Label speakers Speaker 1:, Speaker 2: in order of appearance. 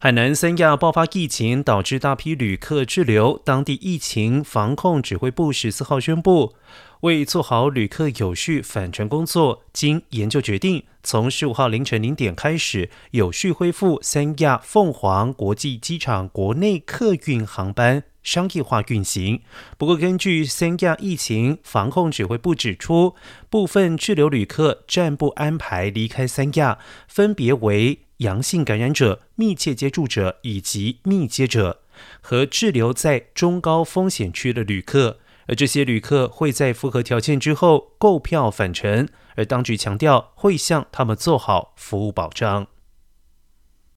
Speaker 1: 海南三亚爆发疫情，导致大批旅客滞留。当地疫情防控指挥部十四号宣布，为做好旅客有序返程工作，经研究决定，从十五号凌晨零点开始，有序恢复三亚凤凰国际机场国内客运航班商业化运行。不过，根据三亚疫情防控指挥部指出，部分滞留旅客暂不安排离开三亚，分别为。阳性感染者、密切接触者以及密接者和滞留在中高风险区的旅客，而这些旅客会在符合条件之后购票返程，而当局强调会向他们做好服务保障。